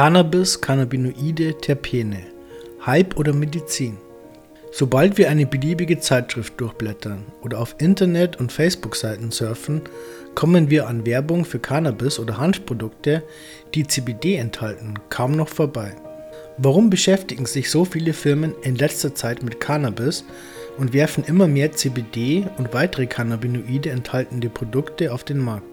Cannabis, Cannabinoide, Terpene. Hype oder Medizin? Sobald wir eine beliebige Zeitschrift durchblättern oder auf Internet- und Facebook-Seiten surfen, kommen wir an Werbung für Cannabis oder Hanfprodukte, die CBD enthalten, kaum noch vorbei. Warum beschäftigen sich so viele Firmen in letzter Zeit mit Cannabis und werfen immer mehr CBD und weitere Cannabinoide enthaltende Produkte auf den Markt?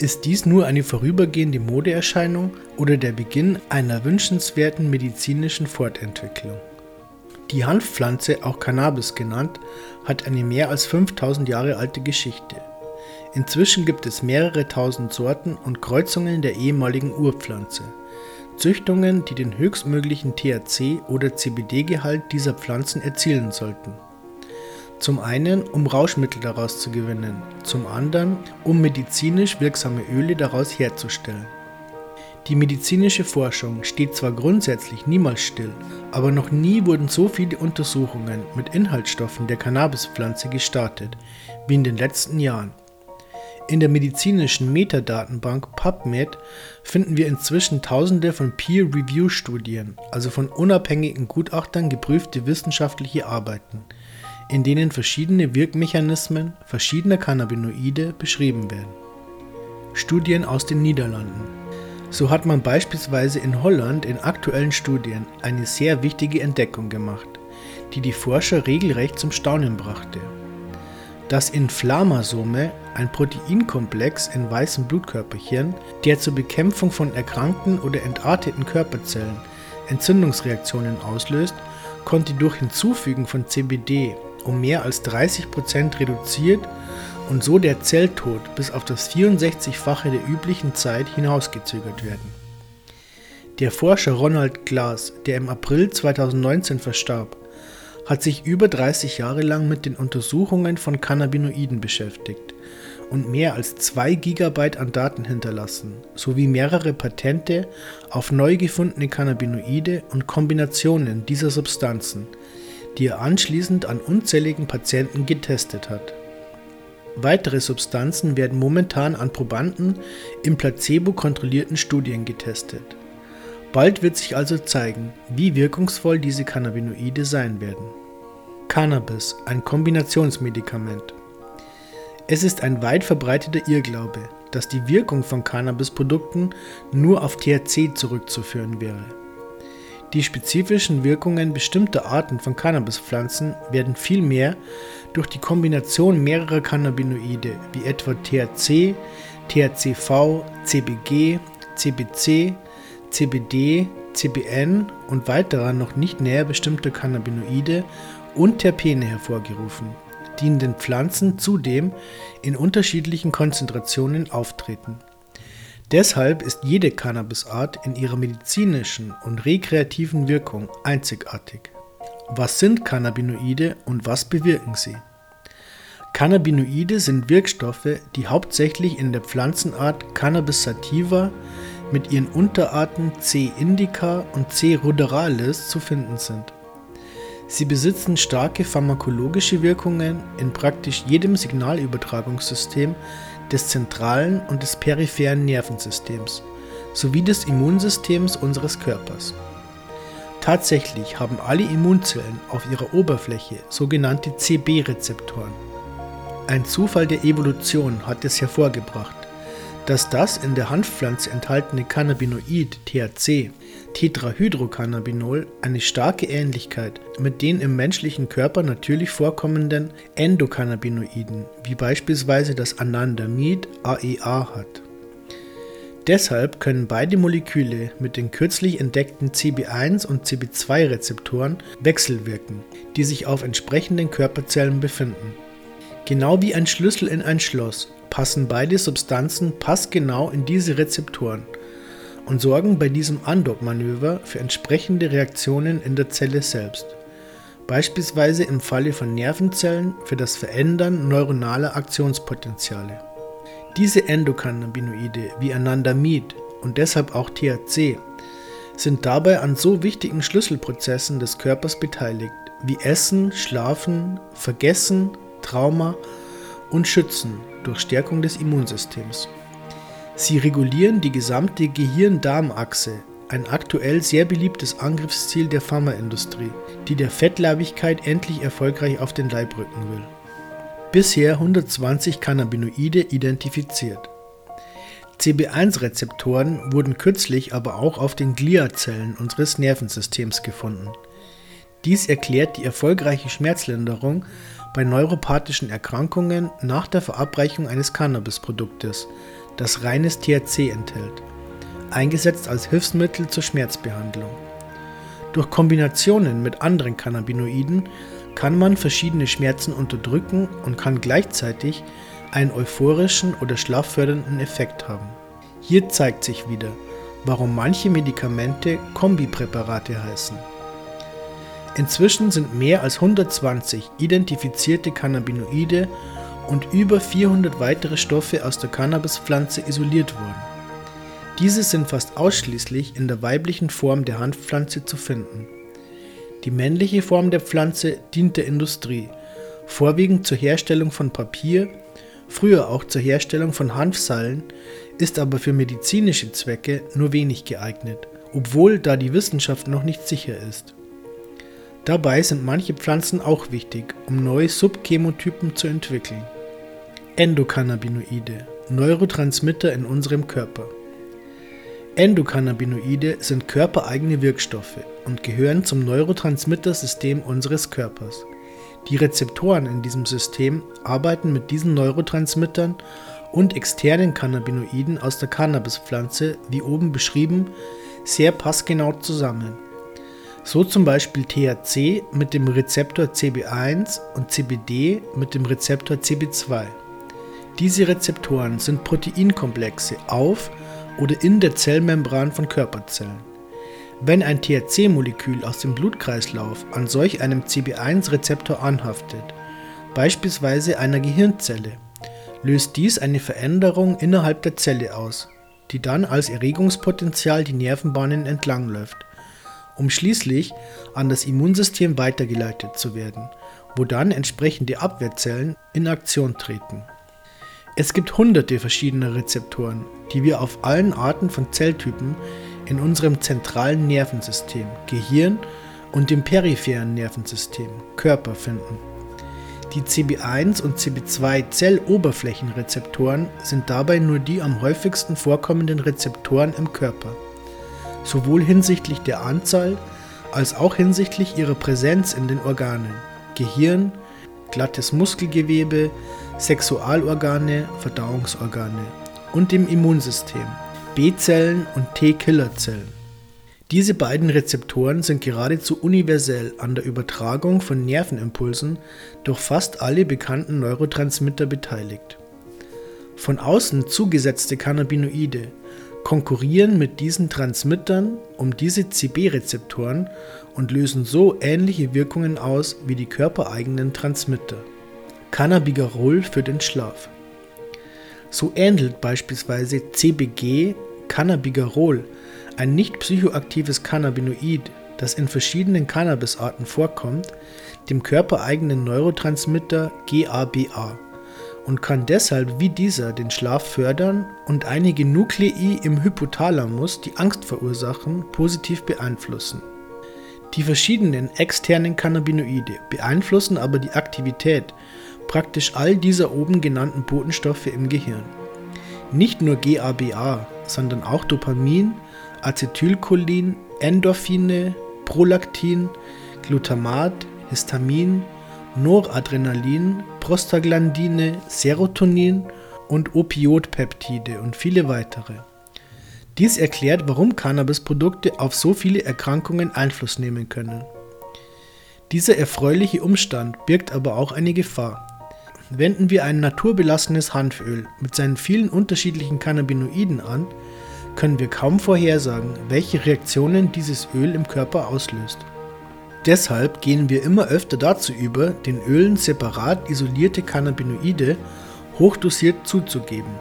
Ist dies nur eine vorübergehende Modeerscheinung oder der Beginn einer wünschenswerten medizinischen Fortentwicklung? Die Hanfpflanze, auch Cannabis genannt, hat eine mehr als 5000 Jahre alte Geschichte. Inzwischen gibt es mehrere tausend Sorten und Kreuzungen der ehemaligen Urpflanze. Züchtungen, die den höchstmöglichen THC- oder CBD-Gehalt dieser Pflanzen erzielen sollten. Zum einen, um Rauschmittel daraus zu gewinnen, zum anderen, um medizinisch wirksame Öle daraus herzustellen. Die medizinische Forschung steht zwar grundsätzlich niemals still, aber noch nie wurden so viele Untersuchungen mit Inhaltsstoffen der Cannabispflanze gestartet wie in den letzten Jahren. In der medizinischen Metadatenbank PubMed finden wir inzwischen tausende von Peer-Review-Studien, also von unabhängigen Gutachtern geprüfte wissenschaftliche Arbeiten, in denen verschiedene Wirkmechanismen verschiedener Cannabinoide beschrieben werden. Studien aus den Niederlanden so hat man beispielsweise in Holland in aktuellen Studien eine sehr wichtige Entdeckung gemacht, die die Forscher regelrecht zum Staunen brachte. Das Inflammasome, ein Proteinkomplex in weißen Blutkörperchen, der zur Bekämpfung von erkrankten oder entarteten Körperzellen Entzündungsreaktionen auslöst, konnte durch Hinzufügen von CBD um mehr als 30% reduziert und so der Zelltod bis auf das 64-fache der üblichen Zeit hinausgezögert werden. Der Forscher Ronald Glass, der im April 2019 verstarb, hat sich über 30 Jahre lang mit den Untersuchungen von Cannabinoiden beschäftigt und mehr als 2 GB an Daten hinterlassen, sowie mehrere Patente auf neu gefundene Cannabinoide und Kombinationen dieser Substanzen, die er anschließend an unzähligen Patienten getestet hat. Weitere Substanzen werden momentan an Probanden in placebo-kontrollierten Studien getestet. Bald wird sich also zeigen, wie wirkungsvoll diese Cannabinoide sein werden. Cannabis, ein Kombinationsmedikament. Es ist ein weit verbreiteter Irrglaube, dass die Wirkung von Cannabisprodukten nur auf THC zurückzuführen wäre. Die spezifischen Wirkungen bestimmter Arten von Cannabispflanzen werden vielmehr durch die Kombination mehrerer Cannabinoide wie etwa THC, THCV, CBG, CBC, CBD, CBN und weiterer noch nicht näher bestimmter Cannabinoide und Terpene hervorgerufen, die in den Pflanzen zudem in unterschiedlichen Konzentrationen auftreten. Deshalb ist jede Cannabisart in ihrer medizinischen und rekreativen Wirkung einzigartig. Was sind Cannabinoide und was bewirken sie? Cannabinoide sind Wirkstoffe, die hauptsächlich in der Pflanzenart Cannabis sativa mit ihren Unterarten C. indica und C. ruderalis zu finden sind. Sie besitzen starke pharmakologische Wirkungen in praktisch jedem Signalübertragungssystem des zentralen und des peripheren Nervensystems sowie des Immunsystems unseres Körpers. Tatsächlich haben alle Immunzellen auf ihrer Oberfläche sogenannte CB-Rezeptoren. Ein Zufall der Evolution hat es hervorgebracht, dass das in der Hanfpflanze enthaltene Cannabinoid THC, Tetrahydrocannabinol, eine starke Ähnlichkeit mit den im menschlichen Körper natürlich vorkommenden Endokannabinoiden, wie beispielsweise das Anandamid AEA e hat. Deshalb können beide Moleküle mit den kürzlich entdeckten CB1 und CB2 Rezeptoren wechselwirken, die sich auf entsprechenden Körperzellen befinden. Genau wie ein Schlüssel in ein Schloss passen beide Substanzen passgenau in diese Rezeptoren und sorgen bei diesem Andockmanöver für entsprechende Reaktionen in der Zelle selbst. Beispielsweise im Falle von Nervenzellen für das Verändern neuronaler Aktionspotenziale. Diese Endokannabinoide wie Anandamid und deshalb auch THC sind dabei an so wichtigen Schlüsselprozessen des Körpers beteiligt wie Essen, Schlafen, Vergessen, Trauma und Schützen durch Stärkung des Immunsystems. Sie regulieren die gesamte Gehirn-Darm-Achse, ein aktuell sehr beliebtes Angriffsziel der Pharmaindustrie, die der Fettleibigkeit endlich erfolgreich auf den Leib rücken will. Bisher 120 Cannabinoide identifiziert. CB1-Rezeptoren wurden kürzlich aber auch auf den Gliazellen unseres Nervensystems gefunden. Dies erklärt die erfolgreiche Schmerzlinderung bei neuropathischen Erkrankungen nach der Verabreichung eines Cannabisproduktes, das reines THC enthält, eingesetzt als Hilfsmittel zur Schmerzbehandlung. Durch Kombinationen mit anderen Cannabinoiden kann man verschiedene Schmerzen unterdrücken und kann gleichzeitig einen euphorischen oder schlaffördernden Effekt haben. Hier zeigt sich wieder, warum manche Medikamente Kombipräparate heißen. Inzwischen sind mehr als 120 identifizierte Cannabinoide und über 400 weitere Stoffe aus der Cannabispflanze isoliert worden. Diese sind fast ausschließlich in der weiblichen Form der Hanfpflanze zu finden. Die männliche Form der Pflanze dient der Industrie, vorwiegend zur Herstellung von Papier, früher auch zur Herstellung von Hanfseilen, ist aber für medizinische Zwecke nur wenig geeignet, obwohl da die Wissenschaft noch nicht sicher ist. Dabei sind manche Pflanzen auch wichtig, um neue Subchemotypen zu entwickeln. Endokannabinoide, Neurotransmitter in unserem Körper. Endokannabinoide sind körpereigene Wirkstoffe und gehören zum Neurotransmittersystem unseres Körpers. Die Rezeptoren in diesem System arbeiten mit diesen Neurotransmittern und externen Cannabinoiden aus der Cannabispflanze, wie oben beschrieben, sehr passgenau zusammen. So zum Beispiel THC mit dem Rezeptor CB1 und CBD mit dem Rezeptor CB2. Diese Rezeptoren sind Proteinkomplexe auf oder in der Zellmembran von Körperzellen. Wenn ein THC-Molekül aus dem Blutkreislauf an solch einem CB1-Rezeptor anhaftet, beispielsweise einer Gehirnzelle, löst dies eine Veränderung innerhalb der Zelle aus, die dann als Erregungspotenzial die Nervenbahnen entlangläuft um schließlich an das Immunsystem weitergeleitet zu werden, wo dann entsprechende Abwehrzellen in Aktion treten. Es gibt hunderte verschiedener Rezeptoren, die wir auf allen Arten von Zelltypen in unserem zentralen Nervensystem, Gehirn und dem peripheren Nervensystem, Körper finden. Die CB1 und CB2 Zelloberflächenrezeptoren sind dabei nur die am häufigsten vorkommenden Rezeptoren im Körper sowohl hinsichtlich der Anzahl als auch hinsichtlich ihrer Präsenz in den Organen Gehirn, glattes Muskelgewebe, Sexualorgane, Verdauungsorgane und dem Immunsystem, B-Zellen und T-Killerzellen. Diese beiden Rezeptoren sind geradezu universell an der Übertragung von Nervenimpulsen durch fast alle bekannten Neurotransmitter beteiligt. Von außen zugesetzte Cannabinoide konkurrieren mit diesen Transmittern um diese CB-Rezeptoren und lösen so ähnliche Wirkungen aus wie die körpereigenen Transmitter. Cannabigerol für den Schlaf. So ähnelt beispielsweise CBG Cannabigerol, ein nicht psychoaktives Cannabinoid, das in verschiedenen Cannabisarten vorkommt, dem körpereigenen Neurotransmitter GABA und kann deshalb wie dieser den Schlaf fördern und einige Nuklei im Hypothalamus, die Angst verursachen, positiv beeinflussen. Die verschiedenen externen Cannabinoide beeinflussen aber die Aktivität praktisch all dieser oben genannten Botenstoffe im Gehirn. Nicht nur GABA, sondern auch Dopamin, Acetylcholin, Endorphine, Prolaktin, Glutamat, Histamin, Noradrenalin, Prostaglandine, Serotonin und Opioidpeptide und viele weitere. Dies erklärt, warum Cannabisprodukte auf so viele Erkrankungen Einfluss nehmen können. Dieser erfreuliche Umstand birgt aber auch eine Gefahr. Wenden wir ein naturbelassenes Hanföl mit seinen vielen unterschiedlichen Cannabinoiden an, können wir kaum vorhersagen, welche Reaktionen dieses Öl im Körper auslöst. Deshalb gehen wir immer öfter dazu über, den Ölen separat isolierte Cannabinoide hochdosiert zuzugeben,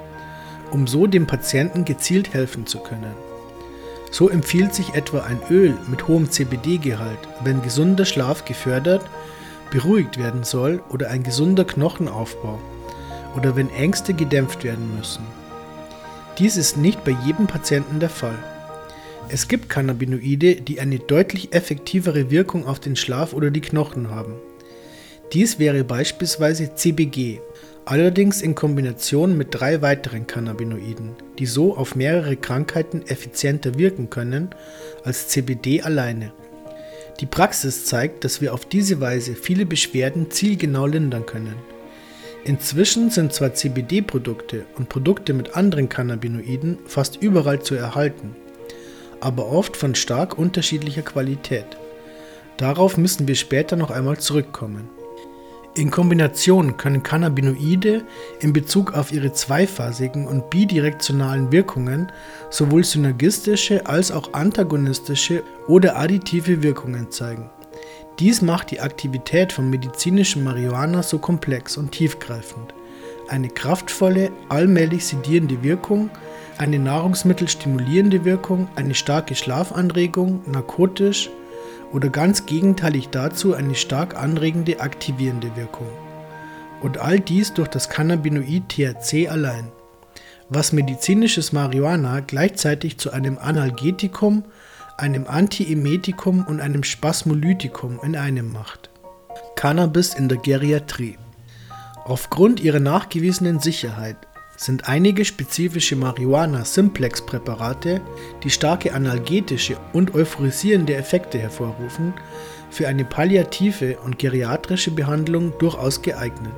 um so dem Patienten gezielt helfen zu können. So empfiehlt sich etwa ein Öl mit hohem CBD-Gehalt, wenn gesunder Schlaf gefördert, beruhigt werden soll oder ein gesunder Knochenaufbau oder wenn Ängste gedämpft werden müssen. Dies ist nicht bei jedem Patienten der Fall. Es gibt Cannabinoide, die eine deutlich effektivere Wirkung auf den Schlaf oder die Knochen haben. Dies wäre beispielsweise CBG, allerdings in Kombination mit drei weiteren Cannabinoiden, die so auf mehrere Krankheiten effizienter wirken können als CBD alleine. Die Praxis zeigt, dass wir auf diese Weise viele Beschwerden zielgenau lindern können. Inzwischen sind zwar CBD-Produkte und Produkte mit anderen Cannabinoiden fast überall zu erhalten, aber oft von stark unterschiedlicher Qualität. Darauf müssen wir später noch einmal zurückkommen. In Kombination können Cannabinoide in Bezug auf ihre zweiphasigen und bidirektionalen Wirkungen sowohl synergistische als auch antagonistische oder additive Wirkungen zeigen. Dies macht die Aktivität von medizinischem Marihuana so komplex und tiefgreifend. Eine kraftvolle, allmählich sedierende Wirkung, eine nahrungsmittelstimulierende Wirkung, eine starke Schlafanregung, narkotisch, oder ganz gegenteilig dazu eine stark anregende aktivierende Wirkung. Und all dies durch das Cannabinoid THC allein, was medizinisches Marihuana gleichzeitig zu einem Analgetikum, einem Antiemetikum und einem Spasmolytikum in einem macht. Cannabis in der Geriatrie. Aufgrund ihrer nachgewiesenen Sicherheit sind einige spezifische Marihuana-Simplex-Präparate, die starke analgetische und euphorisierende Effekte hervorrufen, für eine palliative und geriatrische Behandlung durchaus geeignet.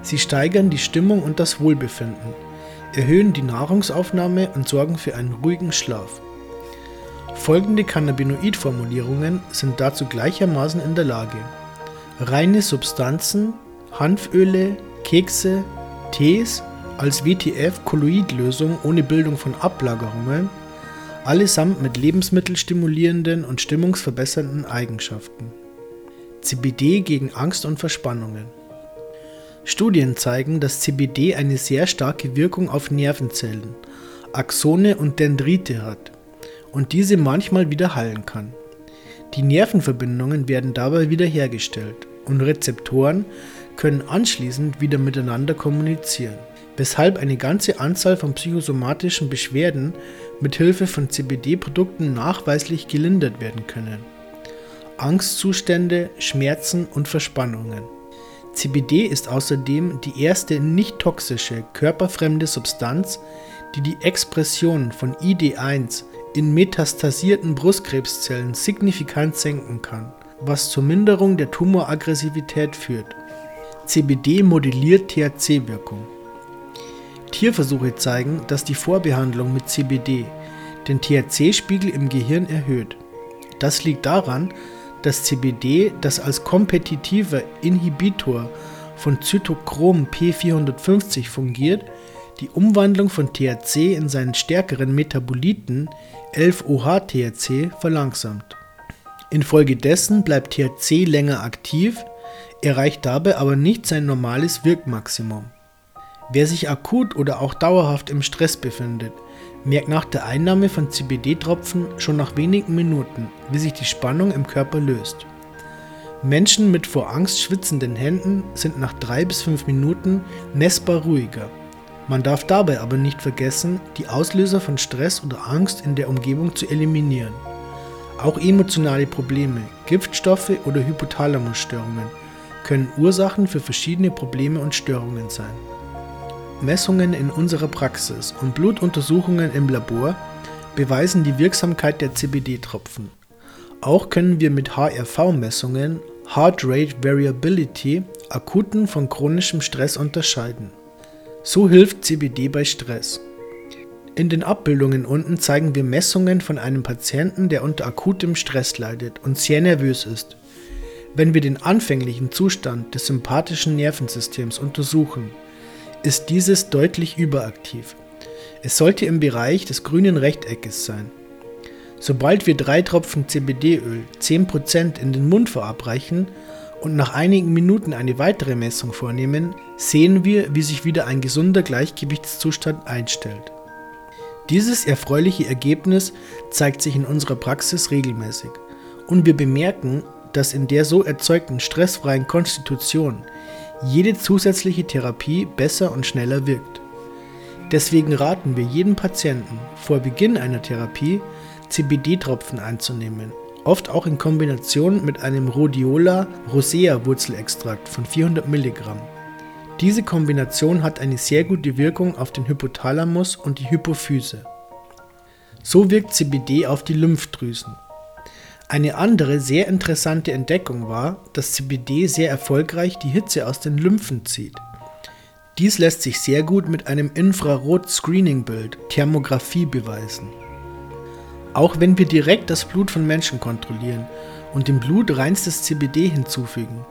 Sie steigern die Stimmung und das Wohlbefinden, erhöhen die Nahrungsaufnahme und sorgen für einen ruhigen Schlaf. Folgende Cannabinoid-Formulierungen sind dazu gleichermaßen in der Lage: reine Substanzen, Hanföle, Kekse, Tees als WTF-Kolloidlösung ohne Bildung von Ablagerungen, allesamt mit lebensmittelstimulierenden und stimmungsverbessernden Eigenschaften. CBD gegen Angst und Verspannungen. Studien zeigen, dass CBD eine sehr starke Wirkung auf Nervenzellen, Axone und Dendrite hat und diese manchmal wieder heilen kann. Die Nervenverbindungen werden dabei wiederhergestellt und Rezeptoren können anschließend wieder miteinander kommunizieren weshalb eine ganze Anzahl von psychosomatischen Beschwerden mit Hilfe von CBD-Produkten nachweislich gelindert werden können. Angstzustände, Schmerzen und Verspannungen. CBD ist außerdem die erste nicht toxische, körperfremde Substanz, die die Expression von ID1 in metastasierten Brustkrebszellen signifikant senken kann, was zur Minderung der Tumoraggressivität führt. CBD modelliert THC-Wirkung. Tierversuche zeigen, dass die Vorbehandlung mit CBD den THC-Spiegel im Gehirn erhöht. Das liegt daran, dass CBD, das als kompetitiver Inhibitor von Zytochrom P450 fungiert, die Umwandlung von THC in seinen stärkeren Metaboliten 11-OH-THC verlangsamt. Infolgedessen bleibt THC länger aktiv, erreicht dabei aber nicht sein normales Wirkmaximum. Wer sich akut oder auch dauerhaft im Stress befindet, merkt nach der Einnahme von CBD-Tropfen schon nach wenigen Minuten, wie sich die Spannung im Körper löst. Menschen mit vor Angst schwitzenden Händen sind nach drei bis fünf Minuten messbar ruhiger. Man darf dabei aber nicht vergessen, die Auslöser von Stress oder Angst in der Umgebung zu eliminieren. Auch emotionale Probleme, Giftstoffe oder Hypothalamusstörungen können Ursachen für verschiedene Probleme und Störungen sein. Messungen in unserer Praxis und Blutuntersuchungen im Labor beweisen die Wirksamkeit der CBD-Tropfen. Auch können wir mit HRV-Messungen Heart Rate Variability akuten von chronischem Stress unterscheiden. So hilft CBD bei Stress. In den Abbildungen unten zeigen wir Messungen von einem Patienten, der unter akutem Stress leidet und sehr nervös ist. Wenn wir den anfänglichen Zustand des sympathischen Nervensystems untersuchen, ist dieses deutlich überaktiv. Es sollte im Bereich des grünen Rechteckes sein. Sobald wir drei Tropfen CBD-Öl 10% in den Mund verabreichen und nach einigen Minuten eine weitere Messung vornehmen, sehen wir, wie sich wieder ein gesunder Gleichgewichtszustand einstellt. Dieses erfreuliche Ergebnis zeigt sich in unserer Praxis regelmäßig und wir bemerken, dass in der so erzeugten stressfreien Konstitution jede zusätzliche Therapie besser und schneller wirkt. Deswegen raten wir jedem Patienten vor Beginn einer Therapie CBD-Tropfen einzunehmen, oft auch in Kombination mit einem Rhodiola rosea Wurzelextrakt von 400 Milligramm. Diese Kombination hat eine sehr gute Wirkung auf den Hypothalamus und die Hypophyse. So wirkt CBD auf die Lymphdrüsen. Eine andere sehr interessante Entdeckung war, dass CBD sehr erfolgreich die Hitze aus den Lymphen zieht. Dies lässt sich sehr gut mit einem Infrarot-Screening-Bild, Thermographie, beweisen. Auch wenn wir direkt das Blut von Menschen kontrollieren und dem Blut reinstes CBD hinzufügen,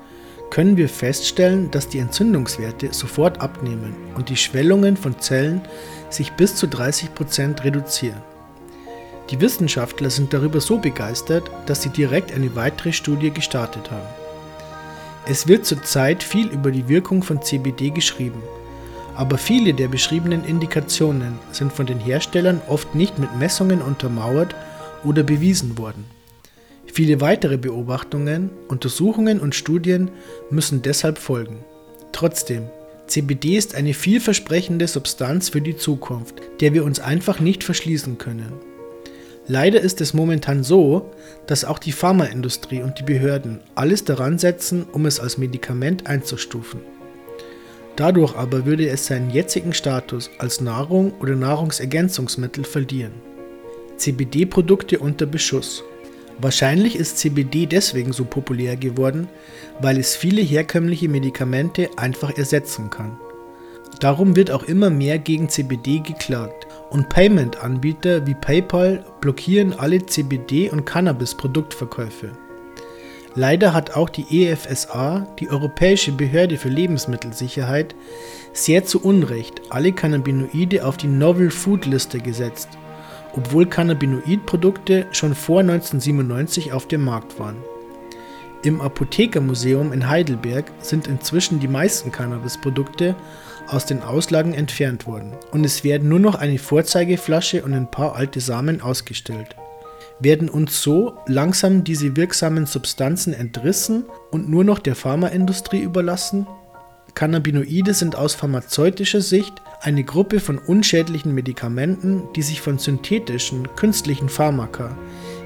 können wir feststellen, dass die Entzündungswerte sofort abnehmen und die Schwellungen von Zellen sich bis zu 30% reduzieren. Die Wissenschaftler sind darüber so begeistert, dass sie direkt eine weitere Studie gestartet haben. Es wird zurzeit viel über die Wirkung von CBD geschrieben, aber viele der beschriebenen Indikationen sind von den Herstellern oft nicht mit Messungen untermauert oder bewiesen worden. Viele weitere Beobachtungen, Untersuchungen und Studien müssen deshalb folgen. Trotzdem, CBD ist eine vielversprechende Substanz für die Zukunft, der wir uns einfach nicht verschließen können. Leider ist es momentan so, dass auch die Pharmaindustrie und die Behörden alles daran setzen, um es als Medikament einzustufen. Dadurch aber würde es seinen jetzigen Status als Nahrung oder Nahrungsergänzungsmittel verlieren. CBD-Produkte unter Beschuss. Wahrscheinlich ist CBD deswegen so populär geworden, weil es viele herkömmliche Medikamente einfach ersetzen kann. Darum wird auch immer mehr gegen CBD geklagt und Payment-Anbieter wie PayPal blockieren alle CBD- und Cannabis-Produktverkäufe. Leider hat auch die EFSA, die Europäische Behörde für Lebensmittelsicherheit, sehr zu Unrecht alle Cannabinoide auf die Novel Food Liste gesetzt, obwohl Cannabinoid-Produkte schon vor 1997 auf dem Markt waren. Im Apothekermuseum in Heidelberg sind inzwischen die meisten Cannabis-Produkte aus den Auslagen entfernt worden und es werden nur noch eine Vorzeigeflasche und ein paar alte Samen ausgestellt. Werden uns so langsam diese wirksamen Substanzen entrissen und nur noch der Pharmaindustrie überlassen? Cannabinoide sind aus pharmazeutischer Sicht eine Gruppe von unschädlichen Medikamenten, die sich von synthetischen, künstlichen Pharmaka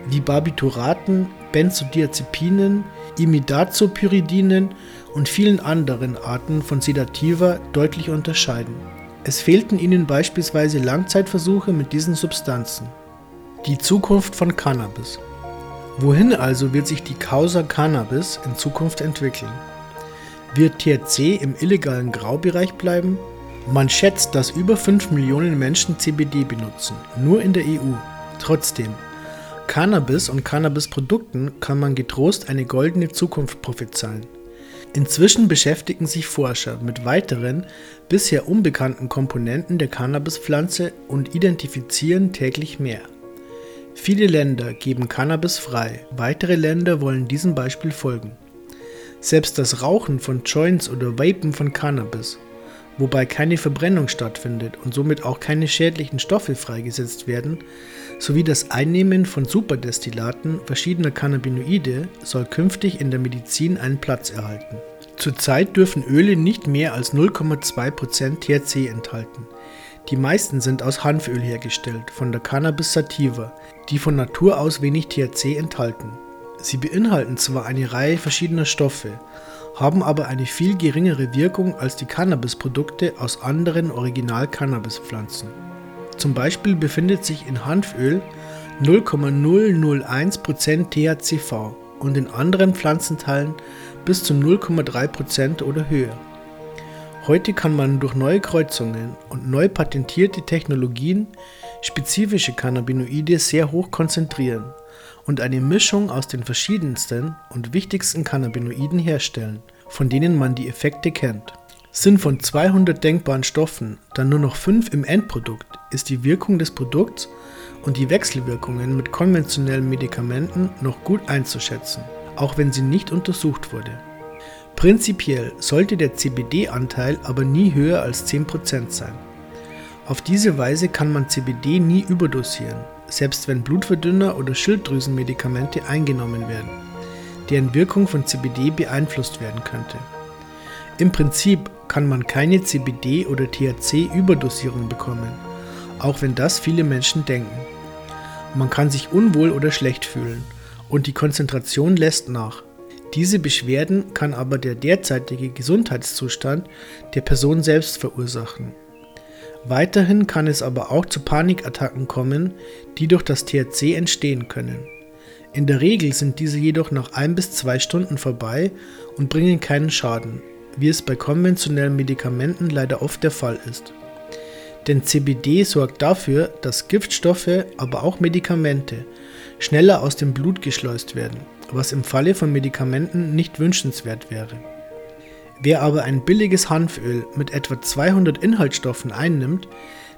wie Barbituraten, Benzodiazepinen, Imidazopyridinen und vielen anderen Arten von Sedativa deutlich unterscheiden. Es fehlten ihnen beispielsweise Langzeitversuche mit diesen Substanzen. Die Zukunft von Cannabis. Wohin also wird sich die Causa Cannabis in Zukunft entwickeln? Wird THC im illegalen Graubereich bleiben? Man schätzt, dass über 5 Millionen Menschen CBD benutzen, nur in der EU. Trotzdem, Cannabis und Cannabisprodukten kann man getrost eine goldene Zukunft prophezeien. Inzwischen beschäftigen sich Forscher mit weiteren, bisher unbekannten Komponenten der Cannabispflanze und identifizieren täglich mehr. Viele Länder geben Cannabis frei, weitere Länder wollen diesem Beispiel folgen. Selbst das Rauchen von Joints oder Vapen von Cannabis, wobei keine Verbrennung stattfindet und somit auch keine schädlichen Stoffe freigesetzt werden, sowie das Einnehmen von Superdestillaten verschiedener Cannabinoide soll künftig in der Medizin einen Platz erhalten. Zurzeit dürfen Öle nicht mehr als 0,2% THC enthalten. Die meisten sind aus Hanföl hergestellt, von der Cannabis sativa, die von Natur aus wenig THC enthalten. Sie beinhalten zwar eine Reihe verschiedener Stoffe, haben aber eine viel geringere Wirkung als die Cannabisprodukte aus anderen Original-Cannabispflanzen. Zum Beispiel befindet sich in Hanföl 0,001% THCV und in anderen Pflanzenteilen bis zu 0,3% oder höher. Heute kann man durch neue Kreuzungen und neu patentierte Technologien spezifische Cannabinoide sehr hoch konzentrieren und eine Mischung aus den verschiedensten und wichtigsten Cannabinoiden herstellen, von denen man die Effekte kennt. Sind von 200 denkbaren Stoffen dann nur noch 5 im Endprodukt, ist die Wirkung des Produkts und die Wechselwirkungen mit konventionellen Medikamenten noch gut einzuschätzen, auch wenn sie nicht untersucht wurde. Prinzipiell sollte der CBD-Anteil aber nie höher als 10% sein. Auf diese Weise kann man CBD nie überdosieren, selbst wenn Blutverdünner oder Schilddrüsenmedikamente eingenommen werden, deren Wirkung von CBD beeinflusst werden könnte. Im Prinzip kann man keine CBD- oder THC-Überdosierung bekommen, auch wenn das viele Menschen denken. Man kann sich unwohl oder schlecht fühlen und die Konzentration lässt nach. Diese Beschwerden kann aber der derzeitige Gesundheitszustand der Person selbst verursachen. Weiterhin kann es aber auch zu Panikattacken kommen, die durch das THC entstehen können. In der Regel sind diese jedoch nach ein bis zwei Stunden vorbei und bringen keinen Schaden, wie es bei konventionellen Medikamenten leider oft der Fall ist. Denn CBD sorgt dafür, dass Giftstoffe, aber auch Medikamente schneller aus dem Blut geschleust werden, was im Falle von Medikamenten nicht wünschenswert wäre. Wer aber ein billiges Hanföl mit etwa 200 Inhaltsstoffen einnimmt,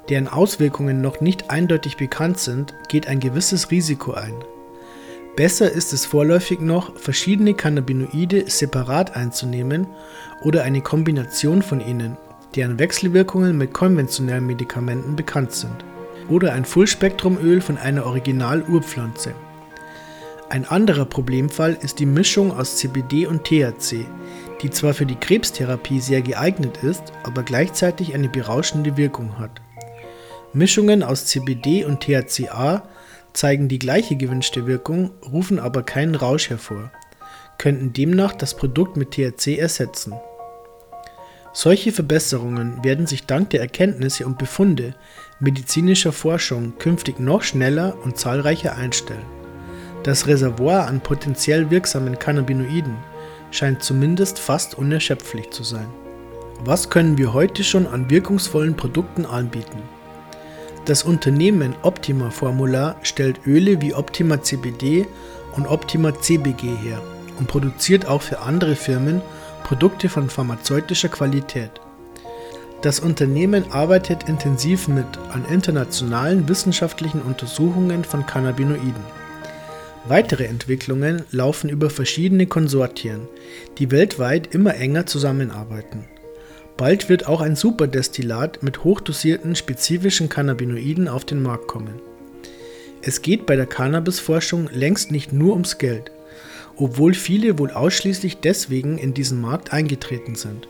deren Auswirkungen noch nicht eindeutig bekannt sind, geht ein gewisses Risiko ein. Besser ist es vorläufig noch, verschiedene Cannabinoide separat einzunehmen oder eine Kombination von ihnen, deren Wechselwirkungen mit konventionellen Medikamenten bekannt sind, oder ein Fullspektrumöl von einer Original-Urpflanze. Ein anderer Problemfall ist die Mischung aus CBD und THC, die zwar für die Krebstherapie sehr geeignet ist, aber gleichzeitig eine berauschende Wirkung hat. Mischungen aus CBD und THCA zeigen die gleiche gewünschte Wirkung, rufen aber keinen Rausch hervor, könnten demnach das Produkt mit THC ersetzen. Solche Verbesserungen werden sich dank der Erkenntnisse und Befunde medizinischer Forschung künftig noch schneller und zahlreicher einstellen. Das Reservoir an potenziell wirksamen Cannabinoiden scheint zumindest fast unerschöpflich zu sein. Was können wir heute schon an wirkungsvollen Produkten anbieten? Das Unternehmen Optima Formula stellt Öle wie Optima CBD und Optima CBG her und produziert auch für andere Firmen Produkte von pharmazeutischer Qualität. Das Unternehmen arbeitet intensiv mit an internationalen wissenschaftlichen Untersuchungen von Cannabinoiden. Weitere Entwicklungen laufen über verschiedene Konsortien, die weltweit immer enger zusammenarbeiten. Bald wird auch ein Superdestillat mit hochdosierten spezifischen Cannabinoiden auf den Markt kommen. Es geht bei der Cannabisforschung längst nicht nur ums Geld, obwohl viele wohl ausschließlich deswegen in diesen Markt eingetreten sind.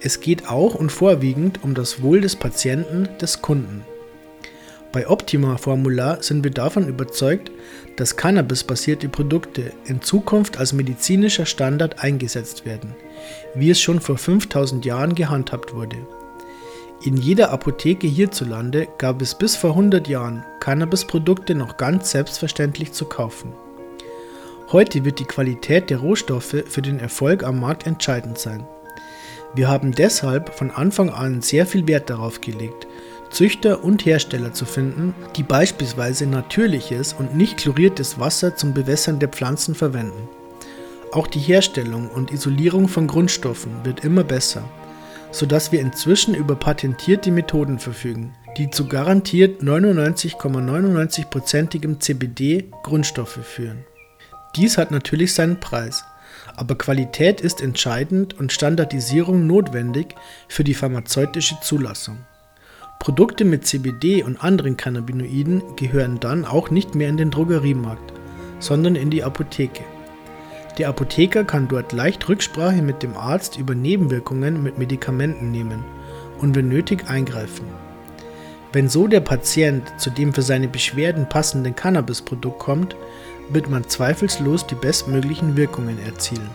Es geht auch und vorwiegend um das Wohl des Patienten, des Kunden. Bei Optima Formula sind wir davon überzeugt, dass Cannabis-basierte Produkte in Zukunft als medizinischer Standard eingesetzt werden, wie es schon vor 5000 Jahren gehandhabt wurde. In jeder Apotheke hierzulande gab es bis vor 100 Jahren Cannabisprodukte noch ganz selbstverständlich zu kaufen. Heute wird die Qualität der Rohstoffe für den Erfolg am Markt entscheidend sein. Wir haben deshalb von Anfang an sehr viel Wert darauf gelegt, Züchter und Hersteller zu finden, die beispielsweise natürliches und nicht chloriertes Wasser zum Bewässern der Pflanzen verwenden. Auch die Herstellung und Isolierung von Grundstoffen wird immer besser, sodass wir inzwischen über patentierte Methoden verfügen, die zu garantiert 99,99%igem CBD Grundstoffe führen. Dies hat natürlich seinen Preis, aber Qualität ist entscheidend und Standardisierung notwendig für die pharmazeutische Zulassung. Produkte mit CBD und anderen Cannabinoiden gehören dann auch nicht mehr in den Drogeriemarkt, sondern in die Apotheke. Der Apotheker kann dort leicht Rücksprache mit dem Arzt über Nebenwirkungen mit Medikamenten nehmen und wenn nötig eingreifen. Wenn so der Patient zu dem für seine Beschwerden passenden Cannabisprodukt kommt, wird man zweifellos die bestmöglichen Wirkungen erzielen.